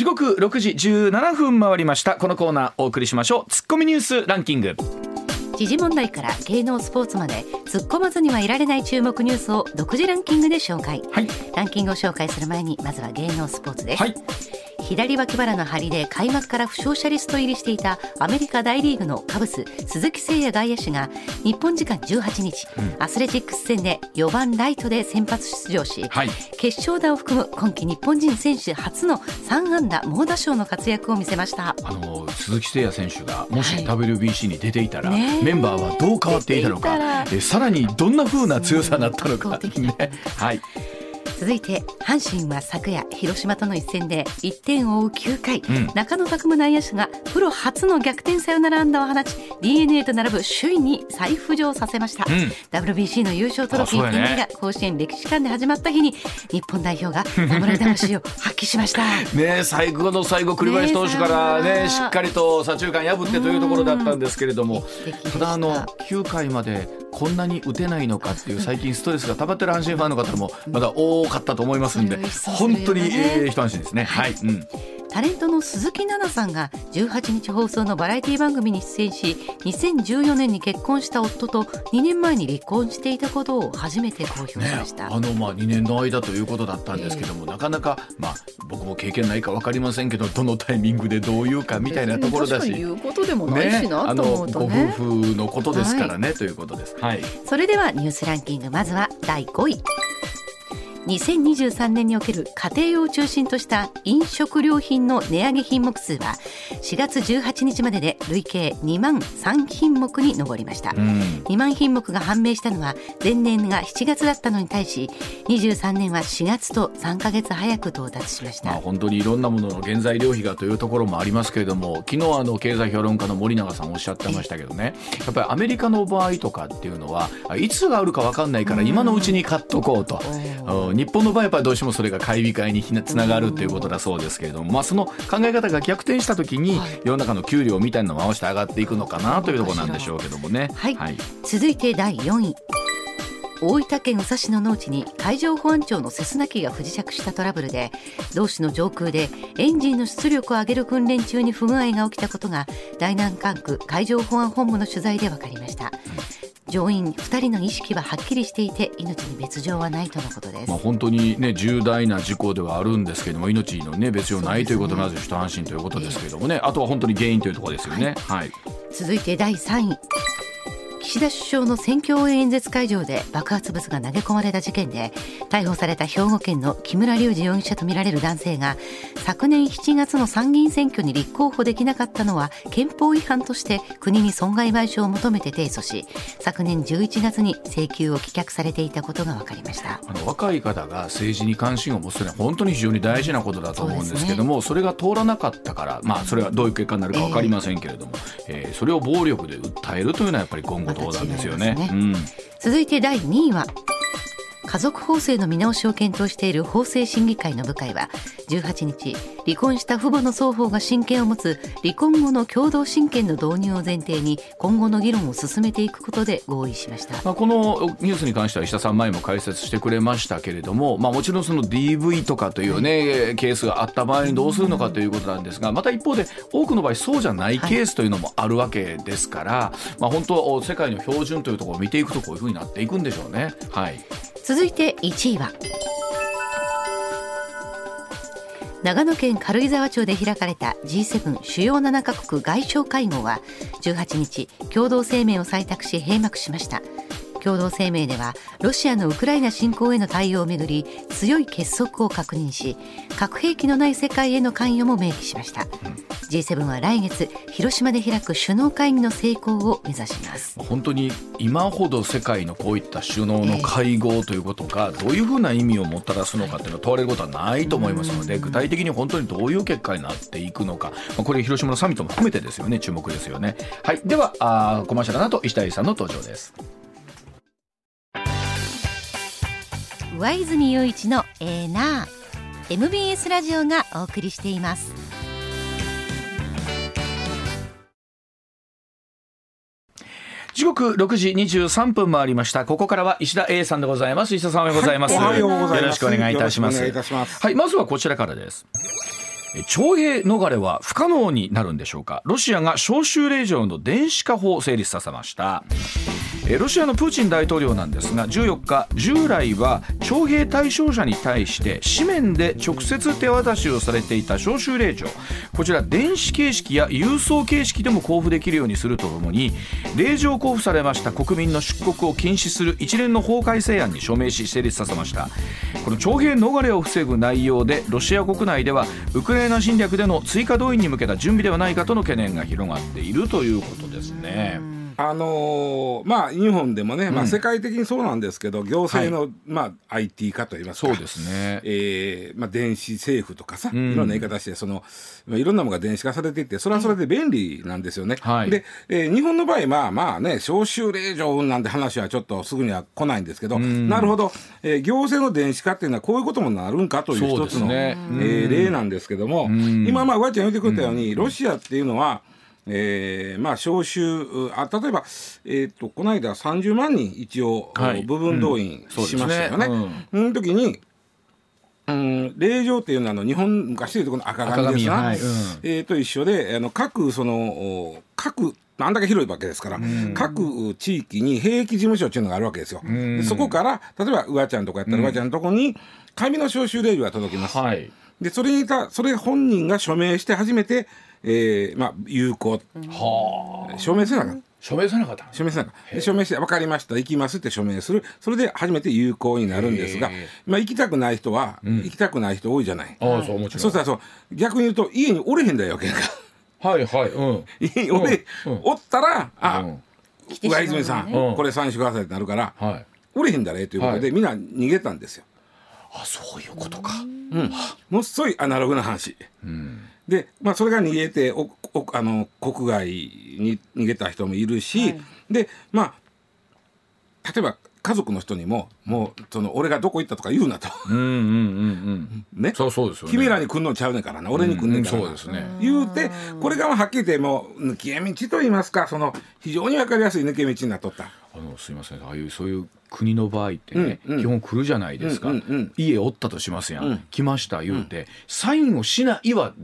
時刻6時17分回りました。このコーナーお送りしましょう。ツッコミニュースランキング。時事問題から芸能スポーツまで突っ込まずにはいられない注目ニュースを独自ランキングで紹介、はい。ランキングを紹介する前にまずは芸能スポーツです、はい左脇腹の張りで開幕から負傷者リスト入りしていたアメリカ大リーグのカブス鈴木誠也外野手が日本時間18日、アスレチックス戦で4番ライトで先発出場し、はい。決勝打を含む今季日本人選手初の3安打猛打賞の活躍を見せました。あの鈴木誠也選手がもしはい。WBC に出ていたら、ねえ。メンバーはどう変わっていたのかえさらにどんな風な強さになったのか、ね、はい続いて阪神は昨夜広島との一戦で1点を追う9回、ん。中野拓夢内野手がプロ初の逆転サヨナラ安打を放ち d n a と並ぶ首位に再浮上させました、ん。WBC の優勝トロフィーあそうやね。手が甲子園歴史館で始まった日に日本代表が 侍魂を発揮しました。ね、最後の最後栗林投手からねしっかりと左中間破ってというところだったんですけれども。た。だあの9回までこんなに打てないのかっていう最近ストレスが溜まってる阪神ファンの方もまだ多かったと思いますんで本当に、えー一安心ですね。はい、うんタレントの鈴木奈々さんが18日放送のバラエティ番組に出演し2014年に結婚した夫と2年前に離婚していたことを初めて公表しねました、あのまあ2年の間ということだったんですけども、なかなかまあ僕も経験ないか分かりませんけどどのタイミングでどういうかみたいなところだし。言うことでもないしな、あと思うとね婦のことですからね、ということです。はい。それではニュースランキングまずは第5位2023年における家庭用を中心とした飲食料品の値上げ品目数は4月18日までで累計2万3品目に上りました、うん。2万品目が判明したのは前年が7月だったのに対し23年は4月と3ヶ月早く到達しました、まあ、本当にいろんなものの原材料費がというところもありますけれども昨日あの経済評論家の森永さんおっしゃってましたけどね。やっぱりアメリカの場合とかっていうのはいつがあるか分かんないから今のうちに買っとこうと。うん日本の場合はやっぱりどうしてもそれが買い控えにつながるということだそうですけれども、まあ、その考え方が逆転した時に世の中の給料みたいなのを合わせて上がっていくのかなというところなんでしょうけどもね。はい。はい。続いて第4位。大分県宇佐市の農地に海上保安庁のセスナ機が不時着したトラブルで同市の上空でエンジンの出力を上げる訓練中に不具合が起きたことが第南管区海上保安本部の取材で分かりました乗員2人の意識ははっきりしていて命に別状はないとのことです。まあ、本当に、ね、重大な事故ではあるんですけども命の、ね、別状ないということまず一安心ということですけれどもね、あとは本当に原因というところですよね。はい。続いて第3位岸田首相の選挙応援演説会場で爆発物が投げ込まれた事件で逮捕された兵庫県の木村隆二容疑者とみられる男性が昨年7月の参議院選挙に立候補できなかったのは憲法違反として国に損害賠償を求めて提訴し昨年11月に請求を棄却されていたことが分かりました。あの若い方が政治に関心を持つというのは本当に非常に大事なことだと思うんですけどもそ,、れが通らなかったから、まあ、それはどういう結果になるか分かりませんけれども、えーそれを暴力で訴えるというのはやっぱり言語道なんですよね。また違いますうん。続いて第2位は家族法制の見直しを検討している法制審議会の部会は18日離婚した父母の双方が親権を持つ離婚後の共同親権の導入を前提に今後の議論を進めていくことで合意しました。まあ、このニュースに関しては石田さん前も解説してくれましたけれども、まあ、もちろんその DV とかというね、ケースがあった場合にどうするのかということなんですがまた一方で多くの場合そうじゃないケースというのもあるわけですから、まあ、本当世界の標準というところを見ていくとこういうふうになっていくんでしょうね。はい続いて1位は。長野県軽井沢町で開かれた G7 主要7カ国外相会合は18日共同声明を採択し閉幕しました。共同声明ではロシアのウクライナ侵攻への対応をめぐり強い結束を確認し核兵器のない世界への関与も明記しました G7 は来月広島で開く首脳会議の成功を目指します本当に今ほど世界のこういった首脳の会合ということがどういうふうな意味をもたらすのかっていうのを問われることはないと思いますので具体的に本当にどういう結果になっていくのか、まあ、これ広島のサミットも含めてですよね注目ですよね。はい、ではあーコマーシャルの後石田さんの登場です。上泉雄一のエーナー MBS ラジオがお送りしています。時刻6時23分回りました。ここからは石田 A さんでございます。石田さんおはようございます、はいおはようございます。よろしくお願いいたします。よろしくお願いいたします。はいまずはこちらからです徴兵逃れは不可能になるんでしょうか？ロシアが招集令状の電子化法を成立させました。ロシアのプーチン大統領なんですが14日従来は徴兵対象者に対して紙面で直接手渡しをされていた招集令状。こちら電子形式や郵送形式でも交付できるようにするとともに令状交付されました国民の出国を禁止する一連の法改正案に署名し成立させました。この徴兵逃れを防ぐ内容でロシア国内ではウクライナ侵略での追加動員に向けた準備ではないかとの懸念が広がっているということですね。あのー、まあ日本でもね、まあ、世界的にそうなんですけど、うん、行政の、はい、まあ、IT 化といいますか。そうですね、えーまあ、電子政府とかさ、うん、いろんな言い方してそのいろんなものが電子化されていってそれはそれで便利なんですよね。はい、で、えー、日本の場合まあまあね招集令状なんて話はちょっとすぐには来ないんですけど、うん、なるほど、えー、行政の電子化っていうのはこういうこともなるんかという一つの、ね。えー、例なんですけども、今まあわちゃん言ってくれたように、ロシアっていうのはえー、まあ招集あ例えば、えーと、この間30万人一応、はい、部分動員しましたよね。そ、ね、の時にうん、令状っていうのはあの日本昔でいうとこの赤紙ですな、はい。うん、えー、と一緒であの各その各あんだけ広いわけですから、うん、各地域に兵役事務所っていうのがあるわけですよ。うん、そこから例えばうわちゃんとかやったらうわちゃんのとこに紙の招集令状が届きます。はい、でそれにたそれ本人が署名して初めてえー、まあ有効、はあ、署名せなかった。署名せなかった署名せなかった。署名して分かりました。行きますって署名する。それで初めて有効になるんですが、まあ、行きたくない人は、うん、行きたくない人多いじゃない。あそうもちろん。そしたらそう。逆に言うと家におれへんだよけんか。はいはい、うん、家におれ、うん、おったらあ、うん、上泉さん、これサインしてくださいってなるから、はい、おれへんだねということで、はい、みんな逃げたんですよ。あそういうことか、うん、もっそいアナログな話、うんで、まあ、それが逃げておおあの国外に逃げた人もいるし、はい、でまあ例えば家族の人にももうその俺がどこ行ったとか言うなと。うんうんうんうん ね。そうそうですよ、ね、君らに来んのちゃうねんからな。俺に来んねんからな。うんうん、そうですね。言うてこれがはっきり言ってもう抜け道と言いますかその非常にわかりやすい抜け道になっとった。あのすいませんああいうそういう国の場合ってね、うんうん、基本来るじゃないですか、うんうんうん、家おったとしますやん、うん、来ました言うて、サインをしないは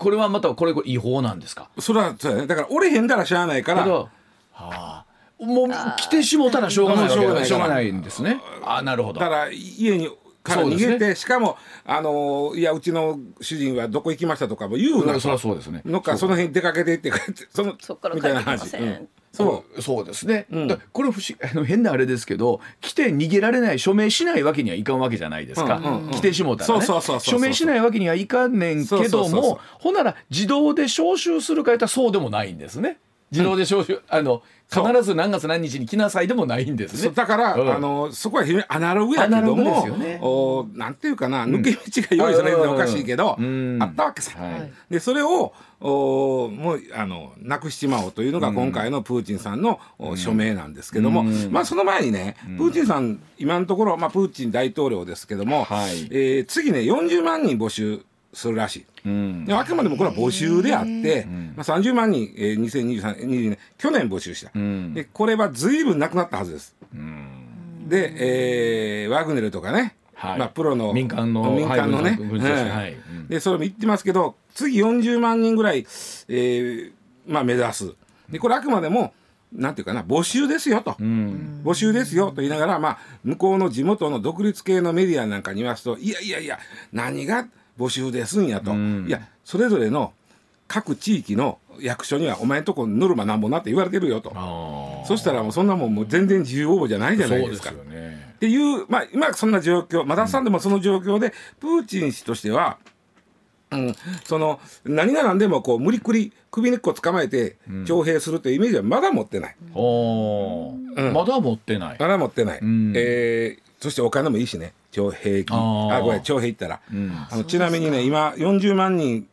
これはまたこれ違法なんですか？それはそうやね。だから折れへんだらしゃあないから。はあ。もう来てしもたらしょうがないしょうがない。んですね。あなるほど。だから家にから逃げて、ね、しかもあのいやうちの主人はどこ行きましたとかも言うなそそうですね。のかその辺出かけてってそのそっからみたいな話、うん、そう。そうですね、うん、これ不思 あの変なあれですけど来て逃げられない署名しないわけにはいかんわけじゃないですか、うんうんうん、来てしもたらね。署名しないわけにはいかんねんけどもほんなら自動で招集するかやったらそうでもないんですね自動で招集、あの必ず何月何日に来なさいでもないんですね。だから、うん、あのそこは非常にアナログやけども、ね、おなんていうかな抜け道が用意されるのはおかしいけど、うん、あったわけさ。はい、でそれをおもうあのなくしちまおうというのが今回のプーチンさんの、うん、署名なんですけども、まあその前にね、プーチンさん今のところ、まあ、プーチン大統領ですけども、はい、えー、次ね40万人募集するらしい。うん、あくまでもこれは募集であって、まあ、30万人、えー、2023年去年募集した、うん、でこれはずいぶんなくなったはずです。うん、で、えー、ワグネルとかね、はい、まあ、プロの民間の民間のね、はい、でそれも言ってますけど次40万人ぐらい、えーまあ、目指す。でこれあくまでもなんていうかな募集ですよと、うん、募集ですよと言いながら、まあ、向こうの地元の独立系のメディアなんかに言いますといやいやいや何が募集ですんやと、うん、いやそれぞれの各地域の役所にはお前んとこノルマなんぼなって言われてるよと。そしたらもうそんなもんもう全然自由応募じゃないじゃないですか。すね、っていうまあ今そんな状況まださんでもその状況で、プーチン氏としてはうん、その何が何でもこう無理くり首根っこ捕まえて徴兵するというイメージはまだ持ってない。うん、まだ持ってない。まだ持ってない。うん、えー、そしてお金もいいしね。徴兵金。あごめん徴兵行ったら、うん、あのちなみにね今40万人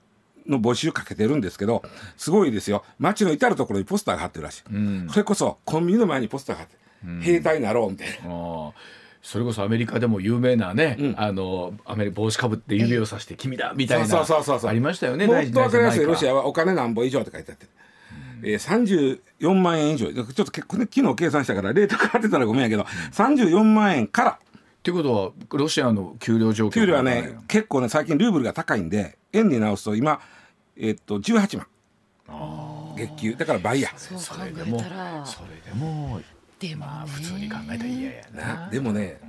の募集かけてるんですけどすごいですよ。街の至る所にポスターが貼ってるらしい、うん、それこそコンビニの前にポスターが貼って、うん、兵隊になろうみたいな。それこそアメリカでも有名なね、うん、あのアメリ帽子かぶって指をさして「君だ」みたいな。ありましたよねもっと分かりやすいロシアはお金なんぼ以上って書いてあって、うん、えー、34万円以上。ちょっと昨日計算したからレート変わってたらごめんやけど、うん、34万円から。っっていうことはロシアの給料状況給料はね結構ね最近ルーブルが高いんで円に直すと今えっと18万。月給。だから倍や。そう考えそれでもたら。それでもでも、ね、まあ普通に考えたら嫌やな。でもね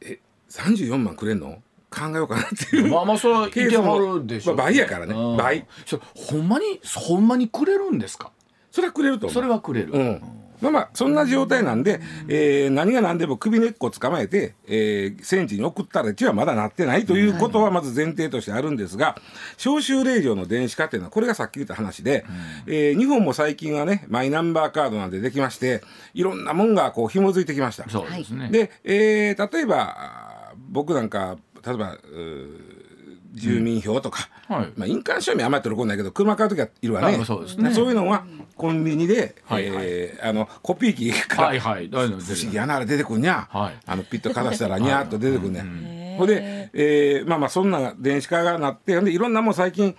え34万くれんの？考えようかなっていう。まあまあそれはいてはるでしょ。まあ倍やからね。うん。倍。それほんまにほんまにくれるんですか？それはくれると思うそれはくれる。うんまあまあそんな状態なんで、えー何が何でも首根っこ捕まえて、えー戦地に送ったらうちはまだなってないということはまず前提としてあるんですが招集令状の電子化っていうのはこれがさっき言った話で、えー日本も最近はねマイナンバーカードなんてできましていろんなもんがこう紐づいてきました。そうですね。で、えー例えば僕なんか例えば住民票とか、はい。まあ、印鑑証明あんまり取り込んないけど車買う時はいるわね。あそうですね。そういうのはコンビニで、はいはい。えーあのコピー機から、はいはい。不思議やなあれ出てくんにゃ、はい。あのピッとかざしたらにゃーっと出てくんねん、ほんで、えーまあまあそんな電子化がなってほんでいろんなもん最近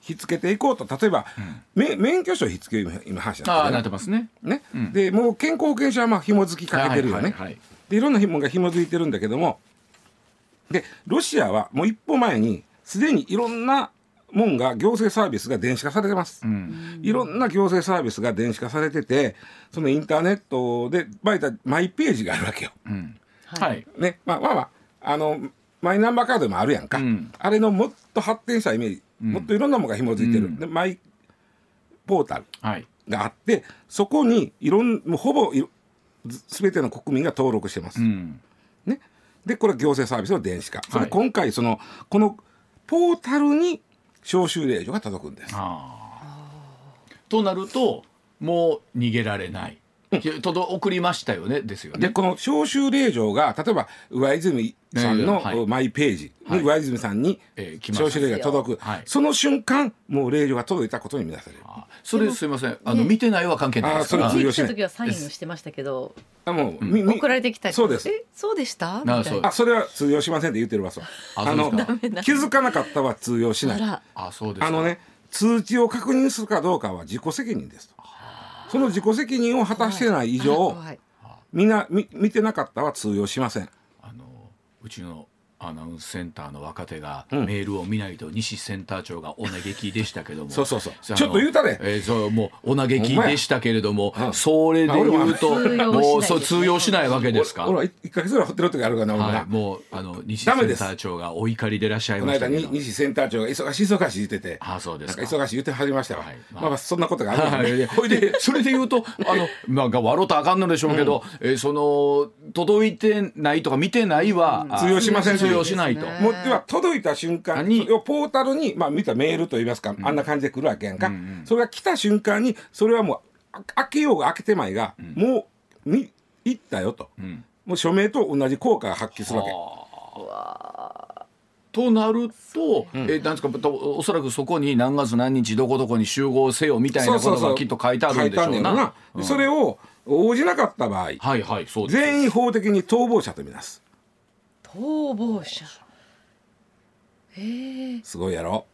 ひっつけていこうと。例えば、め免許証ひっつける今話ああななってってますね。ね、でもう健康保険証はまあ紐付きかけてるよね、はいはいはいでい。ろんな紐が紐付いてるんだけども。でロシアはもう一歩前にすでにいろんなもんが行政サービスが電子化されてます、うん。いろんな行政サービスが電子化されててそのインターネットでバイタマイページがあるわけよ。うん。はいはい。ねまあまあまああのマイナンバーカードもあるやんか、うんあれのもっと発展したイメージ、んもっといろんなものが紐付いてる、うんでマイポータルはい。があってそこにいろんもうほぼいろすべての国民が登録してます。うん。ね、でこれは行政サービスの電子化、そはいれ今回そのこのポータルに招集令状が届くんです。となるともう逃げられない。届送りましたよねですよね。でこの招集令状が例えば上泉さんのマイページはい。に上泉さんに招集令状が届く、はい。その瞬間もう令状が届いたことに見なされる。あそれすいません。あの見てないは関係ないですから。あそれ。来た時はサインをしてましたけど。あもう、みみ送られてきたりそうです。えそうでした？あそれは通用しませんって言ってるわそう。の気づかなかったは通用しない。あら。あそうですか。あのね通知を確認するかどうかは自己責任ですとその自己責任を果たしてない以上みんなみ見てなかったは通用しません。あのうちのアナウンスセンターの若手が、うん。メールを見ないと西センター長がお嘆きでしたけども。そうそうそう。あのちょっと言うたれえーそうもうお嘆きでしたけれども、うん。それで言うともうそう通用しないわけですか？俺は1か月ぐらいホテル時あるからな俺もな、は。い、もうあの西センター長がお怒りでいらっしゃいこの間ましたけど。に西センター長が忙しい忙しい言ってて。あそうですか。忙しい言ってはりましたわ、はい。まあ。まあ、まあそんなことがあるからねはい、ほいでそれで言うとあのなんか笑うとあかんのでしょうけど、えーその届いてないとか見てないは、あ通用しません通用しないと。ね。もうでは届いた瞬間にポータルに、まあ、見たメールといいますか、あんな感じで来るわけやんか、それが来た瞬間にそれはもうあ開けようが開けてまいが、もうみ行ったよと、ん。もう署名と同じ効果が発揮するわけ。となると、えなんですかとおそらくそこに何月何日どこどこに集合せよみたいなことがきっと書いてあるんでしょうな。それを応じなかった場合、はいはいそうです。全員法的に逃亡者とみなす逃亡者。へえ。すごいやろ。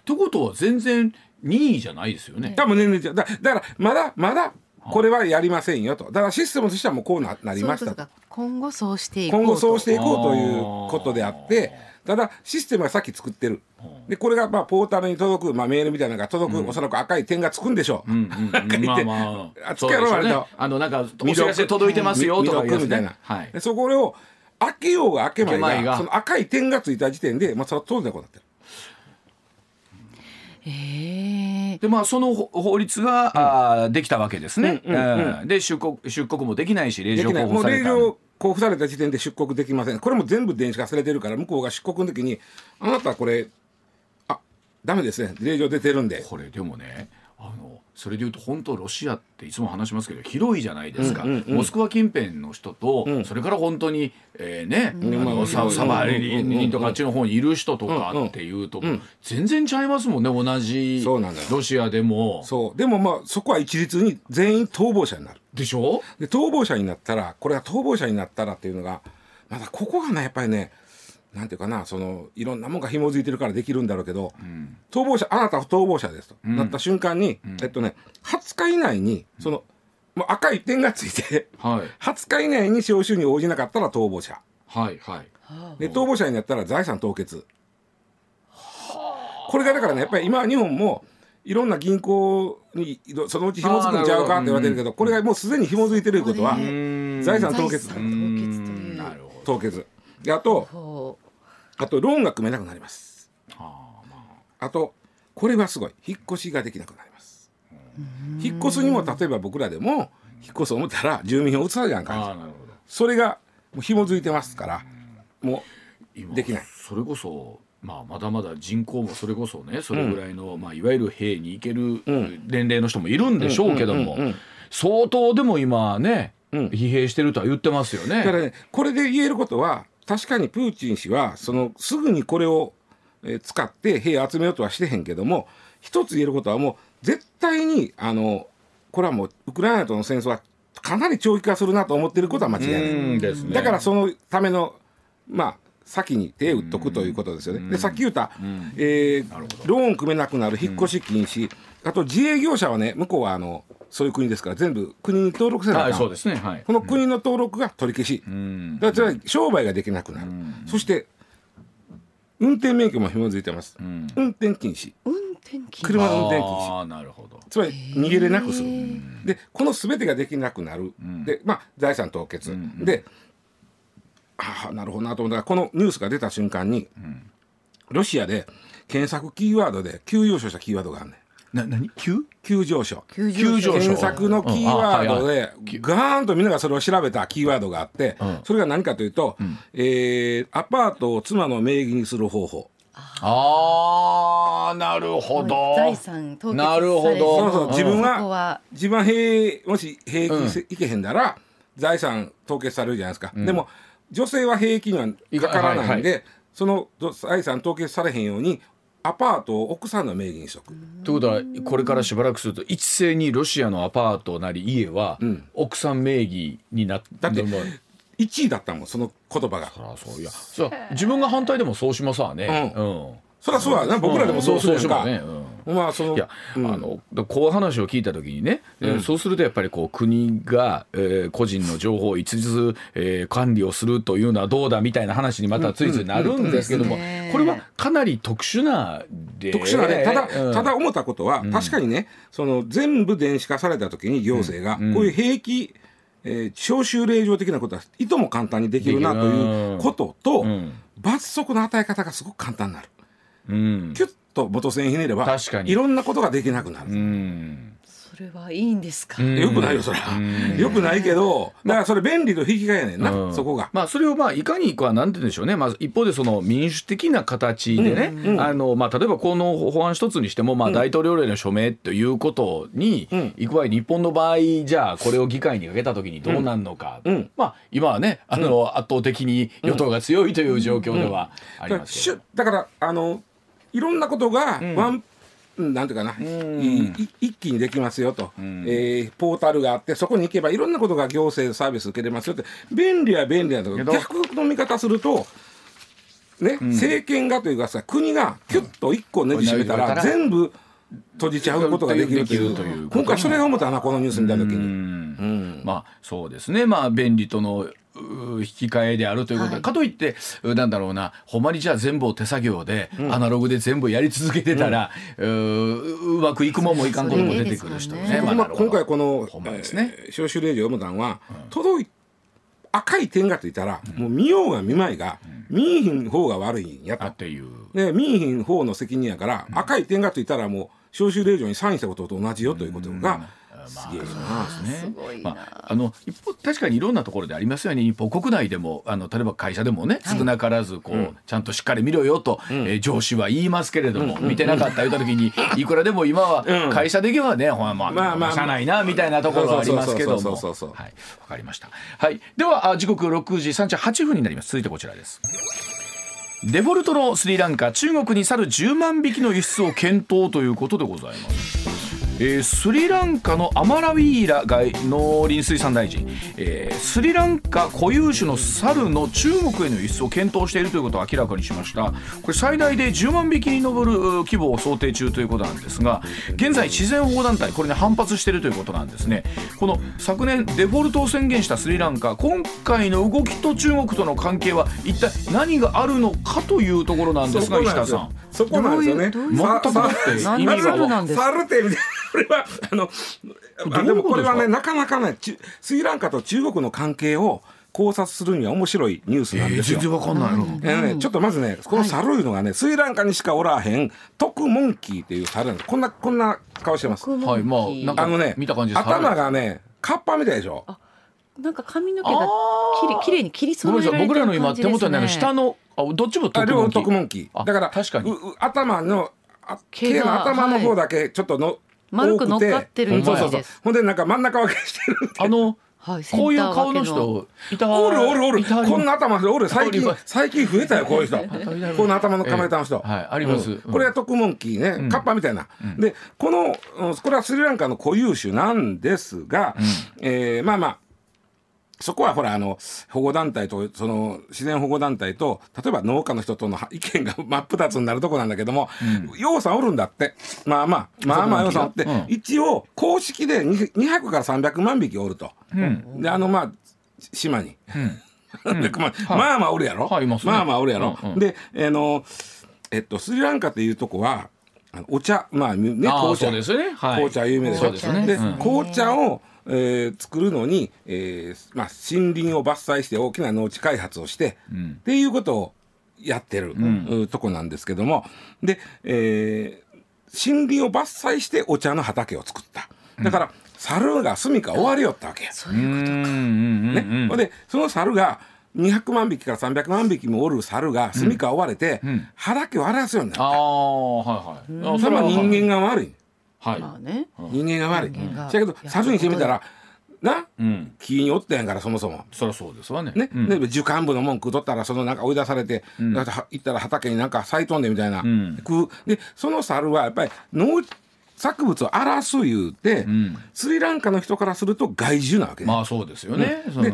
ってことは全然任意じゃないですよね。多分年々違う。だだからまだまだこれはやりませんよと。だからシステムとしてはもうこうななりました。と今後そうしていこうと。今後そうしていこうということであってただシステムはさっき作ってる。でこれがまあポータルに届く、まあ、メールみたいなのが届く、おそらく赤い点がつくんでしょう、うんうん赤い点。まあまあ。あつけろ割と。あのなんかお知らせ届いてますよとかいうやつみたいな、。ねはい。で。そこを開けようが開けまいが開けまいが。その赤い点がついた時点で、まあ、それは当然こうなってる。でまあその法法律が、あーできたわけですね。うんうんうん。うんで出国出国もできないし令できない。もう状交付された。令状交付された時点で出国できません。これも全部電子化されてるから向こうが出国の時にあなたこれあダメですね。令状出てるんで。これでもねあのそれでいうと本当ロシアっていつも話しますけど広いじゃないですか、うんうんうん。モスクワ近辺の人と、うん。それから本当に、えーね、ん。あのサうん。サバリうん。ンとかあっちの方にいる人とかっていうと、うん。全然ちゃいますもんね同じロシアでも。そうでもまあそこは一律に全員逃亡者になる。でしょ？で逃亡者になったらこれが逃亡者になったらっていうのがまだここがねやっぱりねなんていうかなそのいろんなもんが紐づいてるからできるんだろうけど、逃亡者あなたは逃亡者ですと、なった瞬間に、えっとね20日以内にその、もう赤い点がついてはい。20日以内に招集に応じなかったら逃亡者。はいはい。で逃亡者になったら財産凍結。これがだからねやっぱり今日本もいろんな銀行にそのうち紐づくんちゃうかって言われてるけどこれがもうすでに紐づいてることは財産凍結。財産凍結というなるほど。凍結。であとほあとローンが組めなくなります。あとこれはすごい。引っ越しができなくなります。引っ越すにも例えば僕らでも引っ越す思ったら住民票移されやんかああなるほど。それがもう紐づいてますからも今うできない。それこそまあ、まだまだ人口もそれこそねそれぐらいの、まあ、いわゆる兵に行ける年齢の人もいるんでしょうけども、うんうんうんうん。相当でも今ね、うん。疲弊してるとは言ってますよね。だからねこれで言えることは確かにプーチン氏はそのすぐにこれを、えー使って兵集めようとはしてへんけども一つ言えることはもう絶対にあのこれはもうウクライナとの戦争はかなり長期化するなと思ってることは間違いない。うんですね。だからそのためのまあ先に手を打っとくということですよね。でさっき言った、えーローン組めなくなる引っ越し禁止、あと自営業者はね向こうはあのそういう国ですから全部国に登録せないそうですねはい。こ。の国の登録が取り消し、うん。だから商売ができなくなる、そして運転免許も紐づいてます、ん。運転禁止。う運転禁止。車の運転禁止。ああなるほど。つまり逃げれなくする。でこの全てができなくなる、でまあ財産凍結、でああなるほどなと思ったらこのニュースが出た瞬間に、ロシアで検索キーワードで急上昇したキーワードがあるねんな何？急？急上昇。急急上昇。検索のキーワードでガーンとみんながそれを調べたキーワードがあって、それが何かというと、えーアパートを妻の名義にする方法。ああなるほど。財産凍結なるほど。そうそう自分はは。自分は兵もし兵役せいけへんだら財産凍結されるじゃないですか、でも女性は兵役にはかからないんで、その財産凍結されへんようにアパートを奥さんの名義にしとく、ということはこれからしばらくすると一斉にロシアのアパートなり家は奥さん名義になってだってもう1位だったもんその言葉がそらそういやそう自分が反対でもそうしますわね。ううん。そりゃそうや。な僕らでもそうするやんか、まあそのいや、あのこう話を聞いた時にね、えーそうするとやっぱりこう国が、えー個人の情報を一律、えー管理をするというのはどうだみたいな話にまたついついなるんですけども、うん。うん。うんこれはかなり特殊なで。特殊なね。ただ、うん。ただ思ったことは、確かにねその全部電子化された時に行政が、こういう兵役、えー招集令状的なことはいとも簡単にできるなということと、ん。罰則の与え方がすごく簡単になる。うん。キュッと元栓ひねれば確かに。いろんなことができなくなる。うん。それはいいんですか、よくないよそれは。よくないけどだからそれ便利と引き換えやねんな、うん。そこが。まあ、それをまあいかにこうなんて言うんでしょうね、まあ、一方でその民主的な形でね、あのまあ、例えばこの法案一つにしても、まあ、大統領令の署名ということにん。いく場合日本の場合じゃあこれを議会にかけた時にどうなるのか、うん。まあ、今はねあの、圧倒的に与党が強いという状況ではありますだからあのいろんなことがワン、なんていうかな、一気にできますよと、えーポータルがあってそこに行けばいろんなことが行政サービス受けれますよって。便利は便利だけどけど。逆の見方すると。ね、政権がというかさ国がキュッと一個ねじ締めたら、うん全部閉じちゃうことができるという。今回それが思ったなこのニュース見た時に。うん。まあそうですね。まあ便利とのう引き換えであるということで、かといってうなんだろうなほんまにじゃあ全部を手作業で、アナログで全部やり続けてたら、ううまくいくもんもいかんことも出てくる人ね。ね。まあ今回この、ですね。えー招集令状を読む段は、届い赤い点がついたら、もう見ようが見まいが、見えひん方が悪いんやと。あっていう。で見えひん方の責任やから、赤い点がついたらもう招集令状にサインしたことと同じよということが、すげえよな、ね。ごいな。まあ、あの一方確かにいろんなところでありますよね。日本国内でもあの例えば会社でもね少なからずこう、ちゃんとしっかり見ろよと、えー上司は言いますけれども、見てなかった言った時にいくらでも今は会社的にはね、ほんまあ、まあまあ。しゃあないなみたいなところはありますけども。はい。わかりました。はい。ではあ時刻6時38分になります。続いてこちらです。デフォルトのスリランカ中国に去る10万匹の輸出を検討ということでございますえー、スリランカのアマラウィーラ外農林水産大臣、えー、スリランカ固有種の猿の中国への輸出を検討しているということを明らかにしました。これ最大で10万匹に上る規模を想定中ということなんですが現在自然保護団体これね反発しているということなんですね。この昨年デフォルトを宣言したスリランカ今回の動きと中国との関係は一体何があるのかというところなんですが石田さん。そこなんですよね。全くだって意味が猿ってみたいなこれはあのあでもこれはねなかなかねスリランカと中国の関係を考察するには面白いニュースなんですよ。えー、全然わかんないの。えーね、ちょっとまずね、この猿いうのがね、スリランカにしかおらへん、トクモンキーっていう猿なんです。こんな、こんな顔してます。はい、まあ、なんか、あのね、見た感じ頭がね、カッパみたいでしょ。なんか髪の毛がきれきれいに切りそうな僕らの今手元にある下のあどっちもトクモンキー。だから確かに。頭の毛の頭の方だけちょっとの、丸く乗っかってるそうそうそう。ほんでなんか真ん中分けしてるあのはい、こういう顔の人いたおるおるおる。こんな頭の人おる。最近最近増えたよこういう人。この頭のカメラの人、はいあります、これはトクモンキーね、カッパみたいな、でこのこれはスリランカの固有種なんですが、うえまあまあそこはほらあの保護団体とその自然保護団体と例えば農家の人との意見が 真っ二つになるとこなんだけども、うん、さんおるんだって。まあまあまあまあようさんおって、うん、一応公式で200から300万匹おると、うん、であのまあ島に、まあまあおるやろ、はいね、まあまあおるやろ、うんうん、であのえっとスリランカっていうとこはお茶まあね紅茶、ね。はい、紅茶有名でしょ？で、ね、紅茶をえー、作るのに、えーまあ、森林を伐採して大きな農地開発をして、うん、っていうことをやってる、うん、とこなんですけども。で、えー、森林を伐採してお茶の畑を作った。だから、うん、猿が住みか終わりよったわけや。そういうことか、ね、でその猿が200万匹から300万匹もおる猿が住みか追われて、うん、畑を荒らすようになった。あはいはい、それは人間が悪い。はい、まあね、人間が悪い。だけど猿にしてみたらな、うん、木におったやんからそもそも。そりゃそうですわね。ね、うん、で樹幹部の文句取ったらそのなんか追い出されて、うん、行ったら畑になんか咲いとんでみたいな、うん、でその猿はやっぱり農作物を荒らす言うて、うん、スリランカの人からすると害獣なわけ、ね、まあそうですよね。で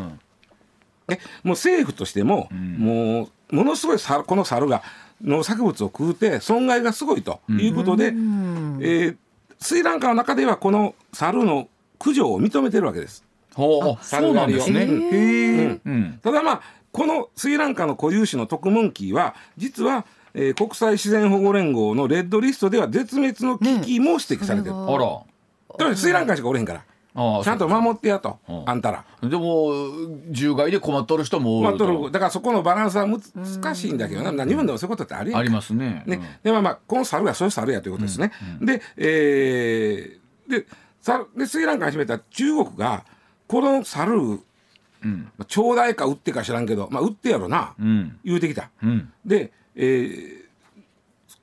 えもう政府としても、もうものすごいこの猿が農作物を食うて損害がすごいということで、うん、えースリランカの中ではこの猿の駆除を認めてるわけです。ほうそうなんですね。うんうん、ただまあこのスリランカの固有種のトクムンキーは実は、えー、国際自然保護連合のレッドリストでは絶滅の危機も指摘されてる。あら。だからスリランカしかおれへんから。ちゃんと守ってやと、あんたら。でも、獣害で困っとる人も困っとる。だからそこのバランスは難しいんだけどな。日本でもそういうことってあるやんありますね。ね。で、まあまあ、この猿がそういう猿やということですね。で、えー、で、猿、で、スリランカ始めた中国が、この猿、うん、ちょうだいか売ってか知らんけど、まあ、売ってやろな、うん、言うてきた。うん、で、えー、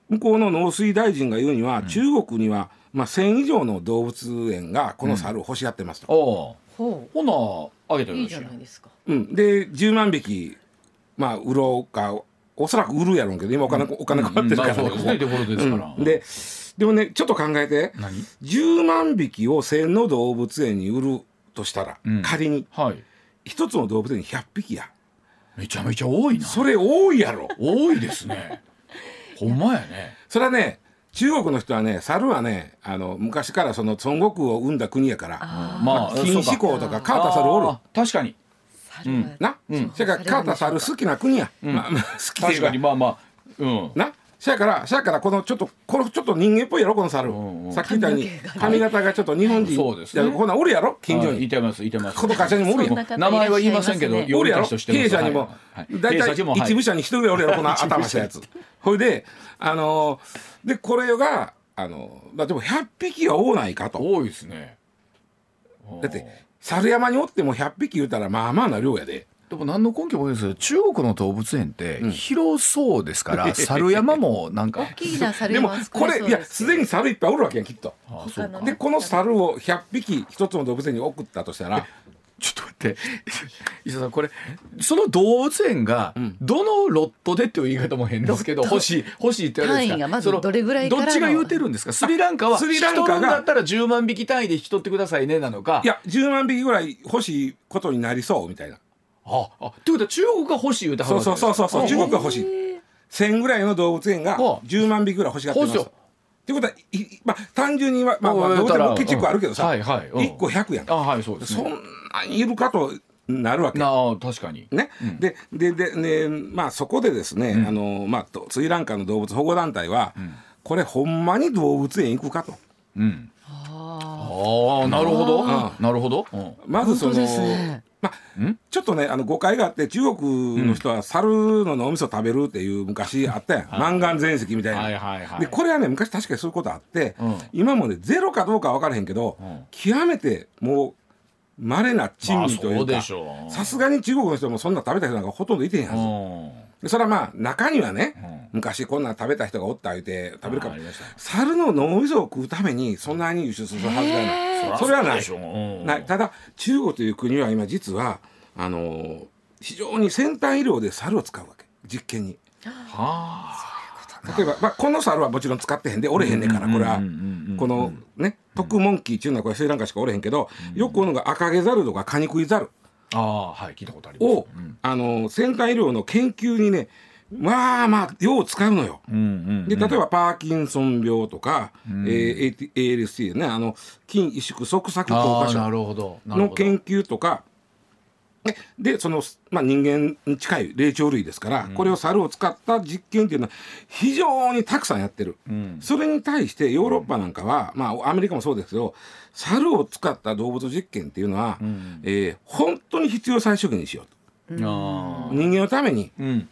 向こうの農水大臣が言うには、中国には、まあ、1,000以上の動物園がこの猿を欲しがってますと。ほほなあげてるいいじゃないですか。うん、で10万匹まあ売ろうかおそらく売るやろうけど今お金,、お金困ってるから、ででもねちょっと考えて。10万匹を1,000の動物園に売るとしたら、仮に、はい、一つの動物園に100匹や。めちゃめちゃ多いな。それ多いやろ。多いですね。ほんまやね。それはね中国の人はね猿はねあの昔からその孫悟空を生んだ国やからまあ金志公とか。カータ猿おる。確かに。うん、な、うん、それか。らカータ猿好きな国や、うん、まあ、まあ、好き確かに。まあまあうん。な？そやからそやからこのちょっとこのちょっと人間っぽいやろこの猿、うんうん、さっき言ったように髪型がちょっと日本人。そうですね。こんなおるやろ近所に。いてますいてます。この会社にもおるやん。名前は言いませんけどおるやろ？弊社にも。大体一部社に一人ぐらいおるやろこの 頭したやつ。ほいであのー、でこれがあのまあでも100匹は多ないかと。多いですね。だって猿山におっても100匹言うたらまあまあな量やででも何の根拠もないです中国の動物園って広そうですから、うん、猿山もなんか。でもこれいやすでに猿いっぱいおるわけやきっと。でこの猿を100匹一つの動物園に送ったとしたらちょっと待っって。石田さんこれその動物園がどのロットでっていう言い方も変ですけど、欲しい欲しいって言われるんですどれぐらいからの？どっちが言うてるんですか？スリランカはスリランカだったら10万匹単位で引き取ってくださいねなのか。いや10万匹ぐらい欲しいことになりそうみたいなああってことは中国が欲しい言うてはるそうそうそうそうそう。中国が欲しい。1000ぐらいの動物園がはあ10万匹ぐらい欲しがってます。欲しいってことはいいまあ単純には、まあ、まあ動物園言うたらも結構あるけどさ、はいはいうん。1個100やんあはいそうですね。そんなにいるかとなるわけ。なあ確かに。ね、でででねまあそこでですね、あのまあとスリランカの動物保護団体は、これほんまに動物園行くかと。うん。ああなるほど。なるほど、うん。まずその、本当ですねまあちょっとねあの誤解があって中国の人は猿の脳みそ食べるっていう昔あったやん、マンガン全石みたいな、はいはいはい。でこれはね昔確かにそういうことあって、うん。今もねゼロかどうかは分からへんけど、ん。極めてもう稀な珍味というかさすがに中国の人もそんな食べた人なんかほとんどいてへんはず、うん。でそれはまあ中にはね、昔こんなん食べた人がおった言うて食べるかも。猿の脳みそを食うためにそんなに輸出するはずがない。それはない。でしょう。ん。ない。ただ中国という国は今実はあのー非常に先端医療で猿を使うわけ。実験に。は例えば、まあ、この猿はもちろん使ってへんでおれへんねんからこれは。このね特モンキーっていうのはこれスリランカしかおれへんけどよくおるのが赤毛猿とかカニクイ猿あああはい。聞いたことあります。を、あの先端医療の研究にねまあまあよう使うのよ。うんうんで例えばパーキンソン病とか、えー ALS ね。あの筋萎縮側索硬化症の研究とか。ででその、まあ、人間に近い霊長類ですから、これを猿を使った実験っていうのは非常にたくさんやってる、それに対してヨーロッパなんかは、まあ、アメリカもそうですけど猿を使った動物実験っていうのは、えー本当に必要最小限にしようと。あ人間のために、ん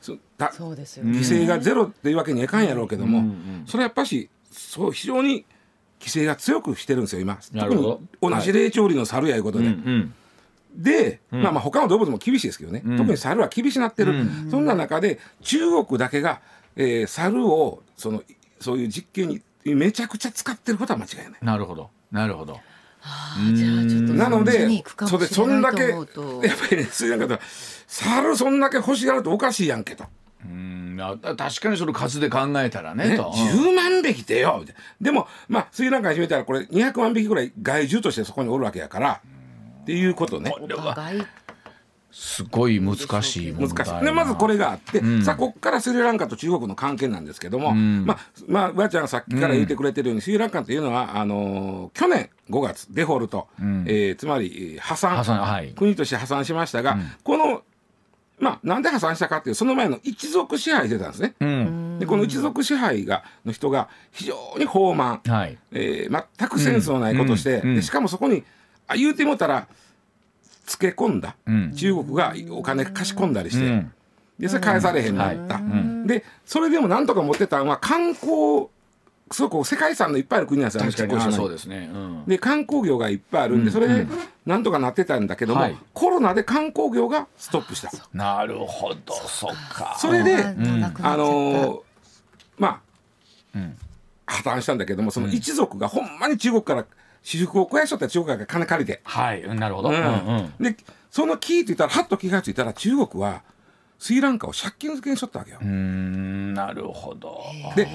そだ。そうですよ犠ね。牲がゼロっていうわけにはいかんやろうけども、それはやっぱしそう非常に規制が強くしてるんですよ今。特なるほど。に同じ霊長類の猿やいうことで、うんうん。で、まあまあ他の動物も厳しいですけどね、特に猿は厳しなってる、そんな中で中国だけが、えー猿をそのそういう実験にめちゃくちゃ使ってることは間違いない。なるほど。なるほど。あーじゃあちょっとなのでそれそんだけやっぱりねスリランカでは猿そんだけ欲しがるとおかしいやんけと。うんあ確かにその数で考えたらねね、と。10万匹ってよ。みたいなでもまあスリランカにしてみたらこれ200万匹ぐらい害獣としてそこにおるわけやから。っていうことね。これはすごい難しい問題難しい。でまずこれがあって、ん。さあここからスリランカと中国の関係なんですけども、ん。まあまあばあちゃんがさっきから言ってくれてるように、スリランカというのはあのー去年5月デフォルト、えーつまり破産。はい。国として破産しましたが、このまあなんで破産したかっていうその前の一族支配してたんですね。うん。でこの一族支配がの人が非常に放漫、はい。えー全くセンスのないことをして、うん。うん。でしかもそこにあ言うてもたらつけ込んだ、ん。中国がお金貸し込んだりして、うん。でそれ返されへんなった、でそれでもなんとか持ってたのは観光すごく世界遺産のいっぱいある国なんですよ確かにそうですね。うん。で観光業がいっぱいあるんで、それでなんとかなってたんだけども、はい。コロナで観光業がストップした。なるほどそっか。それであのーまあ、うん。破綻したんだけどもその一族がほんまに中国から私服を肥やしとったら中国から金借りて、はいうんなるほど。ううんんうん。でそのキーって言ったらはっと気が付いたら中国はスリランカを借金漬けにしとったわけよ。うーんなるほど。で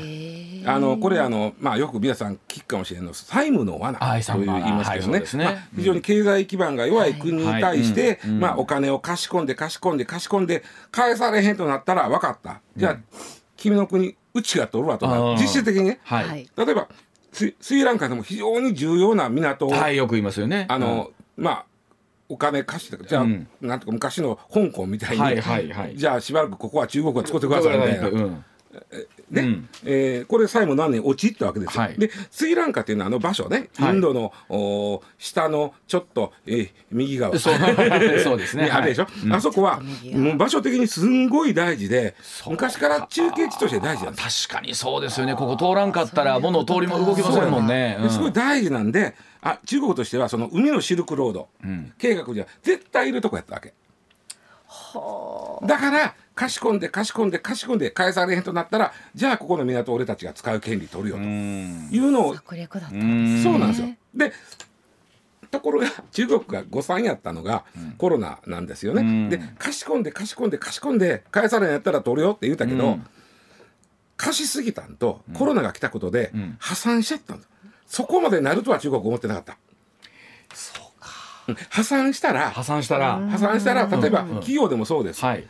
あのこれあの、まあ、よく皆さん聞くかもしれないの債務の罠はいという言いますけどね,、はいそうですね。まあ、非常に経済基盤が弱い国に対して、はい。うんまあ、お金を貸し込んで貸し込んで貸し込んで返されへんとなったら分かった。じゃあ、君の国うちが取るわと実質的にね。ははい。い例えばススリランカでも非常に重要な港を、はいよく言いますよね。あの、まあお金貸してじゃあ、うん。なんとか昔の香港みたいに、はいはいはい。じゃあしばらくここは中国が使ってくださいみたいな。うんね。うん。えーこれ債務何年落ちったわけですよ。はい。でスリランカっていうのはあの場所ね。イはい。ンドの、お下のちょっと、えー右側。そう。そうですね。に あるでしょ、はい。うん。あそこは右側。もう場所的にすんごい大事で昔から中継地として大事なんです。確かにそうですよね。ここ通らんかったら物通りも動きませんもんね。です。ごい大事なんであ中国としてはその海のシルクロード、計画じゃ絶対いるとこやったわけ。だから貸し込んで貸し込んで貸し込んで返されへんとなったらじゃあここの港を俺たちが使う権利取るよと。うん。いうのを策略だったんですね。そうなんですよ。でところが 中国が誤算やったのがコロナなんですよね。うん、で貸し込んで貸し込んで貸し込んで返されんやったら取るよって言ったけど、うん、貸しすぎたんとコロナが来たことで破産しちゃったんだ、そこまでなるとは中国思ってなかった。そうか。破産したら破産したら。破産したら例えば企業でもそうです。はい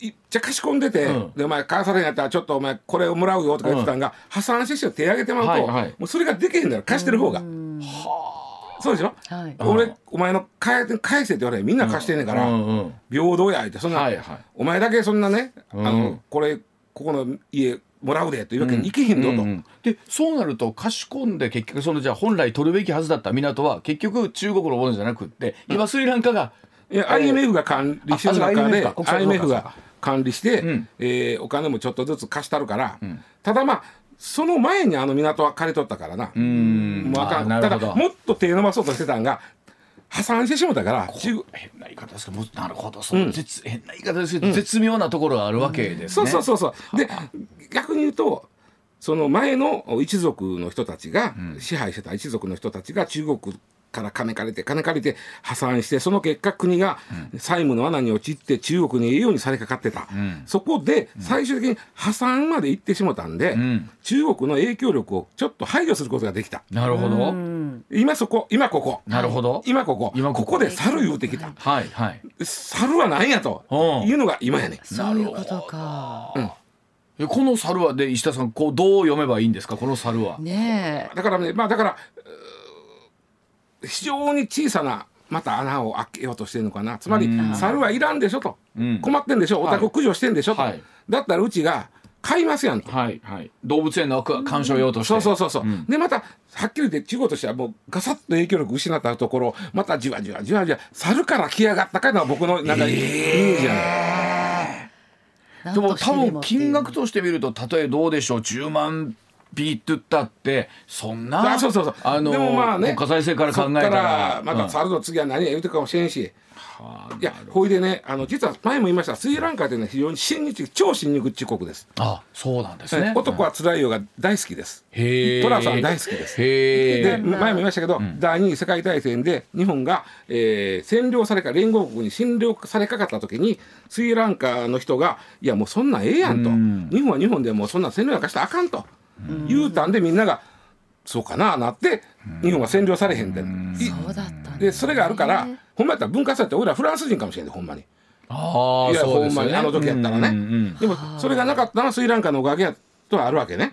いっちゃ貸し込んでて、うん、でお前返されんやったらちょっとお前これをもらうよとか言ってたんが、うん、破産して手挙げてもらうと、はいはい、もうそれができへんだよ。貸してる方が。はあ。そうでしょ、はい、俺お前の返返せって言われみんな貸してんねんから、うんうん、平等やってそんな、はいはい、お前だけそんなね、あのこれここの家もらうでというわけにいけへんぞと、うんうん、でそうなると貸し込んで結局そのじゃあ本来取るべきはずだった港は結局中国のものじゃなくって今スリランカがいや IMF が管理してる中で IMF が管理して、うん、えー、お金もちょっとずつ貸したるから、うん、ただまあその前にあの港は借り取ったからな。うん。ただもっと手伸ばそうとしてたんが破産してしもたから変な言い方ですけどなるほどそう、うん、変な言い方ですけど、うん、絶妙なところがあるわけですね。そうそうそうそう。で逆に言うとその前の一族の人たちが、支配してた一族の人たちが中国から金借りて金借りて破産してその結果国が債務の罠に陥って中国にええようにされかかってた、うん、そこで最終的に破産まで行ってしもたんで、うん、中国の影響力をちょっと排除することができた。なるほど。今そこ今ここ。なるほど。今ここ。今ここ。で猿言うてきた、はいはい、猿は何やというのが今やねそういうことか、うん。この猿はで石田さんこうどう読めばいいんですか？この猿は。ねだからねまあだから非常に小さなまた穴を開けようとしてるのかな。つまり猿はいらんでしょと、うん、困ってんでしょ。お宅駆除してんでしょと、はい、だったらうちが買いますやんと、はい。はい、動物園の鑑賞用として、そうそうそうそう、うん、でまたはっきり言って中国としてはもうガサッと影響力失ったところまたじわじわじわじわ猿から来やがったかいのは僕のなんかイメージやね、えー、でも多分金額として見ると例えどうでしょう。10万ピーって言ったってそんなあそうそうそう。あのでもまあね。国家再生から考えたら。また猿の次は何や言うてるかもしれんし、はあ、いやほいでねあの実は前も言いましたスリランカというのは非常に親日超親日中国です。あそうなんですね。男はつらいよが大好きです。へトラさん大好きです。で前も言いましたけど、うん、第二次世界大戦で日本が、えー、占領されか連合国に占領されかかった時にスリランカの人がいやもうそんなんええやんと、うん、日本は日本でもうそんな占領なんかしたらあかんと。言うたんでみんながそうかななって日本が占領されへんで、そうだったでそれがあるからほんまやったら文化祭って俺らフランス人かもしれんでほんまに。あいや、ほんまにあの時やったらね、でもそれがなかったのはスリランカのおかげやとはあるわけね。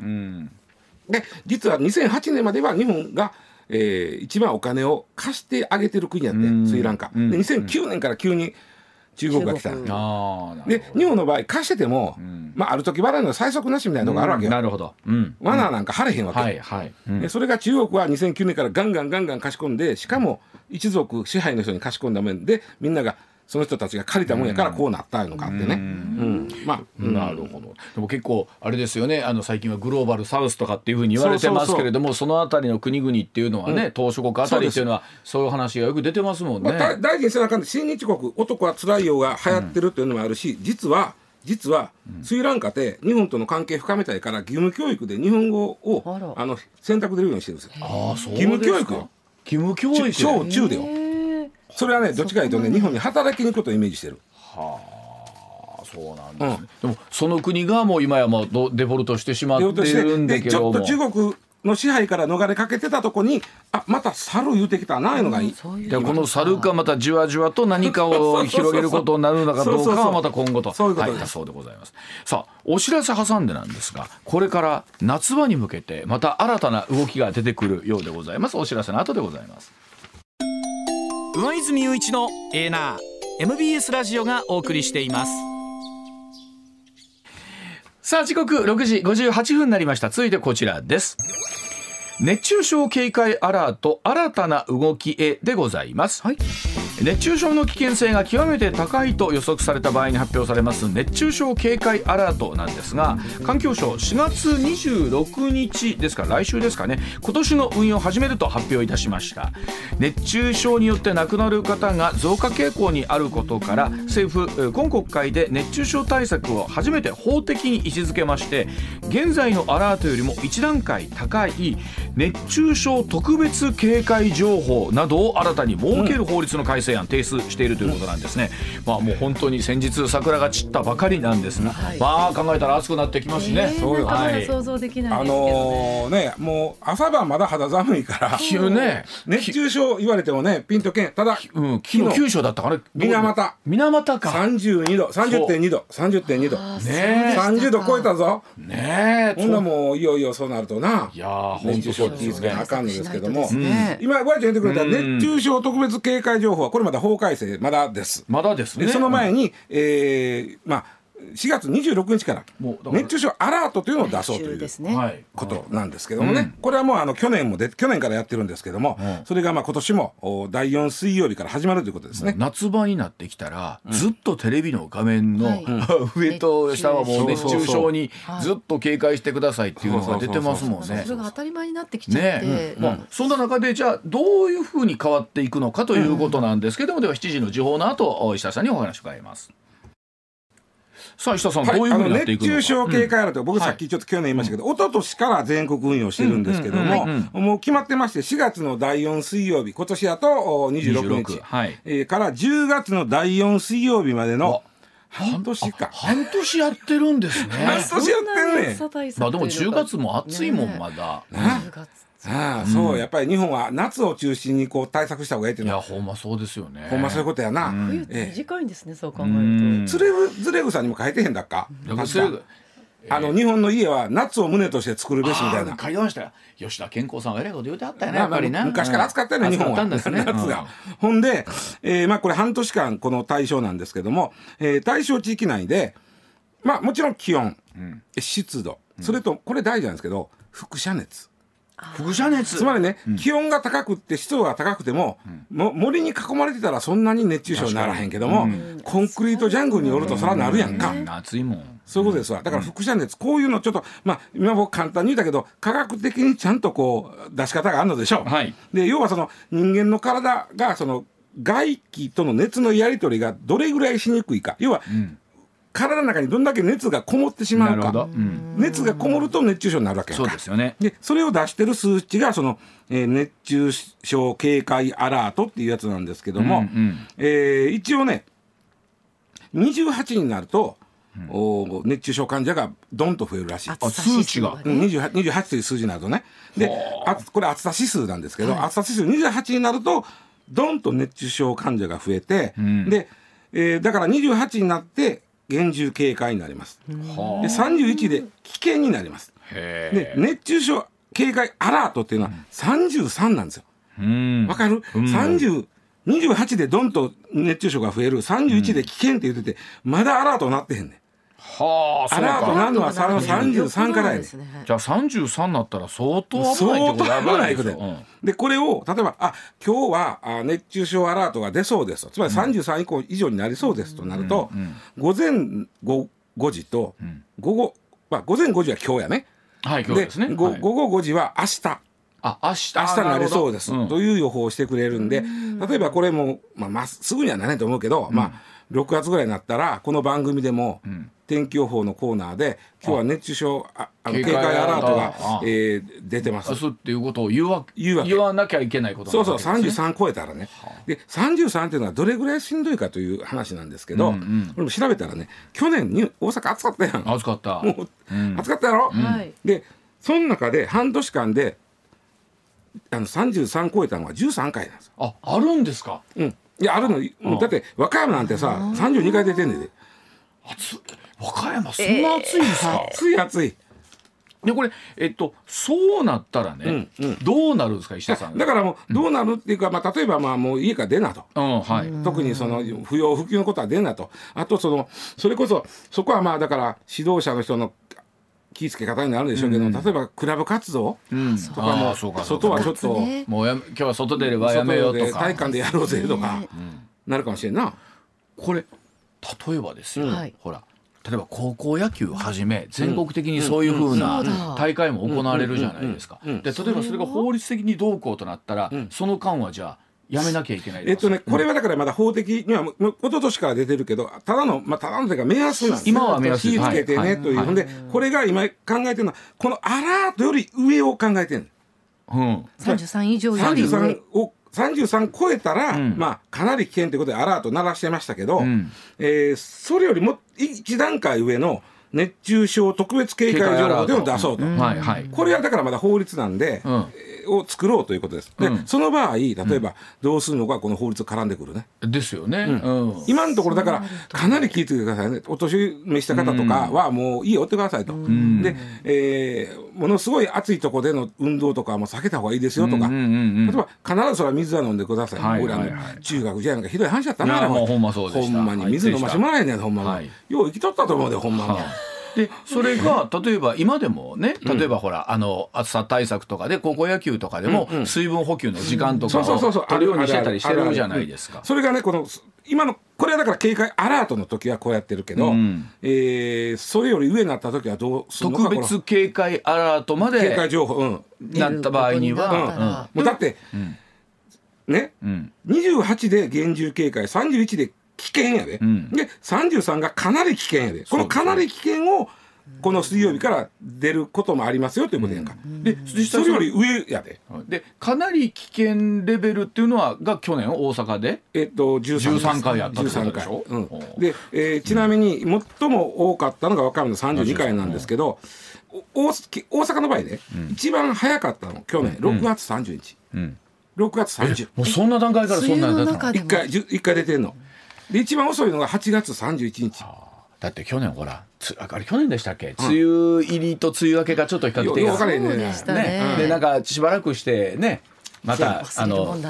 で実は2008年までは日本が、えー、一番お金を貸してあげてる国やってスリランカ。で2009年から急に中国が来た。で日本の場合貸してても、うん、まあ、ある時払うの最速なしみたいなのがあるわけよ、うん、なるほど、うん、罠なんか張れへんわけ、はいはい。でそれが中国は2009年からガンガンガンガン貸し込んでしかも一族支配の人に貸し込んだ面でみんながその人たちが借りたもんやからこうなったのかってね。うん、まあ、なるほど。でも結構あれですよね。あの最近はグローバルサウスとかっていうふうに言われてますけれども、そのあたりの国々っていうのはね、東諸国あたりっていうのはそういう話がよく出てますもんね。まあ、大臣背中で親日国男はつらいよが流行ってるっていうのもあるし、実は。実はスリランカって日本との関係深めたいから義務教育で日本語をあの選択できるようにしてるんですよ。あそう義務教育義務教育小中でよ。それはねどっちかというとね日本に働きに行くことをイメージしてる。はあそうなんですね、うん、でもその国がもう今やもうデフォルトしてしまってるんだけども。ちょっと中国の支配から逃れかけてたとこにあまた猿言うてきたないうのがいい、うん、いやこの猿がまたじわじわと何かを広げることになるのかどうかはまた今後と。そういうことだそうでございます。さあお知らせ挟んでなんですがこれから夏場に向けてまた新たな動きが出てくるようでございます。お知らせの後でございます上泉雄一のエーナー MBS ラジオがお送りしています。さあ時刻6時58分になりました。続いてこちらです。熱中症警戒アラート新たな動きへでございます、はい。熱中症の危険性が極めて高いと予測された場合に発表されます熱中症警戒アラートなんですが環境省4月26日ですから来週ですかね今年の運用を始めると発表いたしました。熱中症によって亡くなる方が増加傾向にあることから政府今国会で熱中症対策を初めて法的に位置づけまして現在のアラートよりも1段階高い熱中症特別警戒情報などを新たに設ける法律の改正成案提出しているということなんですね、まあもう本当に先日桜が散ったばかりなんですが、はい、まあ考えたら暑くなってきますしね、えー、そうはい、想像できない、ね、あのー、ねもう朝晩まだ肌寒いから急ね熱中症言われてもねピンとけん。ただ、うん、昨日九州だったから水俣。水俣か。32度。30.2度。30.2度。ね30度超えたぞ。ねえほんなもういよいよそうなるとな。いや熱中症って言いつけなあかんんですけども、ね、今ごあちゃん言ってくれた熱中症特別警戒情報はこれまだ法改正まだです。まだですね。その前に、うん、えー、まあ4月26日から熱中症アラートというのを出そうということなんですけどもね、これはもうあの去年もで去年からやってるんですけども、それがまあ今年も第4水曜日から始まるということですね。夏場になってきたら、ずっとテレビの画面の、上と下はもう熱中症。にずっと警戒してくださいっていうのが出てますもんね。それが当たり前になってきちゃって、ね。まあ、そんな中でじゃあどういうふうに変わっていくのかということなんですけども、では7時の時報の後石田さんにお話を伺います。さあ石田さん、はい、どういうふうになっていくの熱中症警戒アラート、うん、僕さっきちょっと去年言いましたけど、はい、一昨年から全国運用してるんですけども、もう決まってまして4月の第4水曜日今年だと26日、はい、えー、から10月の第4水曜日までの半年か半年やってるんですね。半年やってんねまあでも10月も暑いもんまだ、ね、10月ああ、そう、やっぱり日本は夏を中心にこう対策した方がいいっていうのは。いや、ほんまそうですよね。ほんまそういうことやな。冬って短いんですね、そう考えると。ずれぐ、ずれぐさにも書いてへんだっか？あの日本の家は夏を胸として作るべしみたいな。書いてましたよ。吉田健康さんは偉いこと言うてあったよね。やっぱりね。昔から暑かったよね、日本は。夏が。ほんで、えー、まあこれ半年間この対象なんですけども、えー、対象地域内で、まあもちろん気温、湿度、それとこれ大事なんですけど、輻射熱。輻射熱。つまりね、うん、気温が高くって湿度が高くてもうん、も森に囲まれてたらそんなに熱中症にならへんけども、うん、コンクリートジャングルによるとそらなるやんか、暑いもんそういうことですわ。だから輻射熱こういうのちょっとまあ今僕簡単に言ったけど科学的にちゃんとこう出し方があるのでしょう、はい、で要はその人間の体がその外気との熱のやり取りがどれぐらいしにくいか。要は、体の中にどんだけ熱がこもってしまうか、うん、熱がこもると熱中症になるわけそうですよね。でそれを出してる数値がその、えー、熱中症警戒アラートっていうやつなんですけども、うんうん、えー、一応ね28になると、うん、お熱中症患者がどんと増えるらしい。あ数値が、うん、28, 28という数字になるとね。であ。これ暑さ指数なんですけど、はい、暑さ指数28になるとどんと熱中症患者が増えて、うん、で、えー、だから28になって厳重警戒になります。で31で危険になります。で熱中症警戒アラートっていうのは33なんですよ。わかる、うん、?30 28でどんと熱中症が増える31で危険って言ってて、まだアラートなってへんねん。はあ、アラートなるのはその33からやね。じゃあ33になったら相当危ないってこと相当危ないことで、うん、でこれを例えばあ今日はあ熱中症アラートが出そうですつまり33以降以上になりそうですとなると、うんうん、午前 5, 5時と午後、まあ、午前5時は今日やね。はい、今日ですね。午後5時は明日。あ明日。明日になりそうです、という予報をしてくれるんで例えばこれも、まあ、まっすぐにはならないと思うけど、まあ6月ぐらいになったらこの番組でも、天気予報のコーナーで今日は熱中症ああの警戒アラートがえー、出てます。そうっていうことを言わ言言わなきゃいけないことそうそう33超えたらね、はあ、で33っていうのはどれぐらいしんどいかという話なんですけど、うんうん、俺も調べたらね去年に大阪暑かったやん。暑かった。もう、うん、暑かったやろ、うん、でその中で半年間であの33超えたのは13回なんですああるんですか？うん。いやあるの。だって和歌山なんてさ32回出てんねんで。暑和歌山そんな暑いんですか、暑い暑い。でこれえっとそうなったらね、うんうん、どうなるんですか石田さん？だからもうどうなるっていうか、まあ、例えばまあもう家から出なと、うんはい、特にその不要不急のことは出なと。あとそのそれこそそこはまあだから指導者の人の気付け方になるでしょうけど、うん、例えばクラブ活動？とかも、外はちょっと、もうや今日は外出ればやめようとか。体育館でやろうぜとか、なるかもしれんな。これ例えばですよ、はい。ほら例えば高校野球はじめ全国的にそういうふうな大会も行われるじゃないですか。で例えばそれが法律的にどうこうとなったら、その間はじゃあやめなきゃいけないえっとね、これはだからまだ法的には、もう一昨年から出てるけど、ただの、まあ、ただのというか目安なんです今は目安気をつけてはいねという。はい。ほんで、これが今考えてるのは、このアラートより上を考えてるうん、33以上より上。33を、33超えたら、んまあ、かなり危険ということでアラート鳴らしてましたけど、んえーそれよりも一段階上の熱中症特別警戒情報というのを出そうと。はいはい。これはだからまだ法律なんで、うんえーを作ろうということです。で、うん。その場合、例えばどうするのかこの法律絡んでくるね。ですよね。うん。今のところだからかなり聞いてくださいね。お年召した方とかはもういいよってくださいと、で、えーものすごい暑いところでの運動とかはもう避けた方がいいですよとか、例えば必ずそれは水は飲んでください、はいはいはい。中学時代なんかひどい話だったな。ほんまに水飲ましてもらえんねんほんまに、はい。よう生きとったと思うでほんまに、でそれが例えば今でもね例えばほらあの暑さ対策とかで高校野球とかでも水分補給の時間とかを取るようにしてたりしてあるじゃないですか。それがねこの今のこれはだから警戒アラートの時はこうやってるけど、うん。えーそれより上になった時はどうするのか特別警戒アラートまこの警戒で情報うん。なった場合に出ることになったらは、もうだって、ね、うん。28で厳重警戒31で危険やで、ん。で33がかなり危険やで。このかなり危険をこの水曜日から出ることもありますよということやんか、で実際それより上やで。でかなり危険レベルっていうのはが去年大阪で？えっと13 13回。やったってことでしょ？13回。うん。で、えーちなみに最も多かったのが和歌山の32回なんですけど、お大大阪の場合ね、一番早かったの去年6月30日、うん。6月30もうそんな段階からそんな梅雨のんだったの中でも。一回じゅ一回出てんので一番遅いのが8月31日。だって去年ほらつああれ去年でしたっけ、梅雨入りと梅雨明けがちょっと比較的分かれへんね。ね。ねでなんかしばらくしてねまたあの梅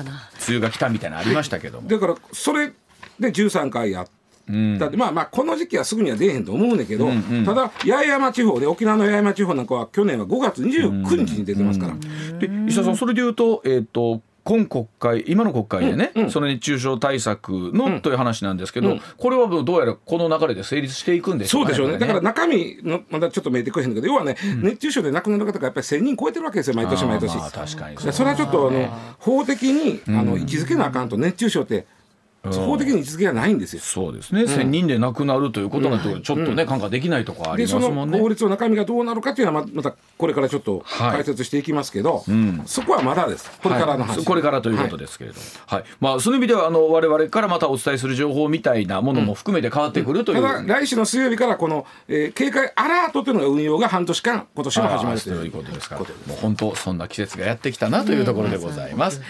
雨が来たみたいなのありましたけども。だからそれで13回やったって、まあまあこの時期はすぐには出えへんと思うんだけど、ただ八重山地方で沖縄の八重山地方なんかは去年は5月29日に出てますから、で石田さんそれで言うとえっ、と今国会今の国会でね、その熱中症対策の、という話なんですけど、これはどうやらこの流れで成立していくんでしょかそううでしょうね。だから中身のまだちょっと見えてくれへんけど、要はね、熱中症で亡くなる方がやっぱり1000人超えてるわけですよ、毎年毎年。まあ確かにでそれはちょっとあの法的にあの位置づけなあかんと熱中症って法的に位置づけがないんですよ。そうですね、1000人で亡くなるということなんてちょっとね、看過できないところありでそのますもんね。法律の中身がどうなるかっていうのはままたこれからちょっとはい。解説していきますけど、そこはまだです。これからの話。はい。これからということですけれども、はい。まあ、その意味ではあの我々からまたお伝えする情報みたいなものも含めて変わってくるという、ただ来週の水曜日からこの、えー警戒アラートというのが運用が半年間今年も始まるということですから。もう本当そんな季節がやってきたなというところでございます。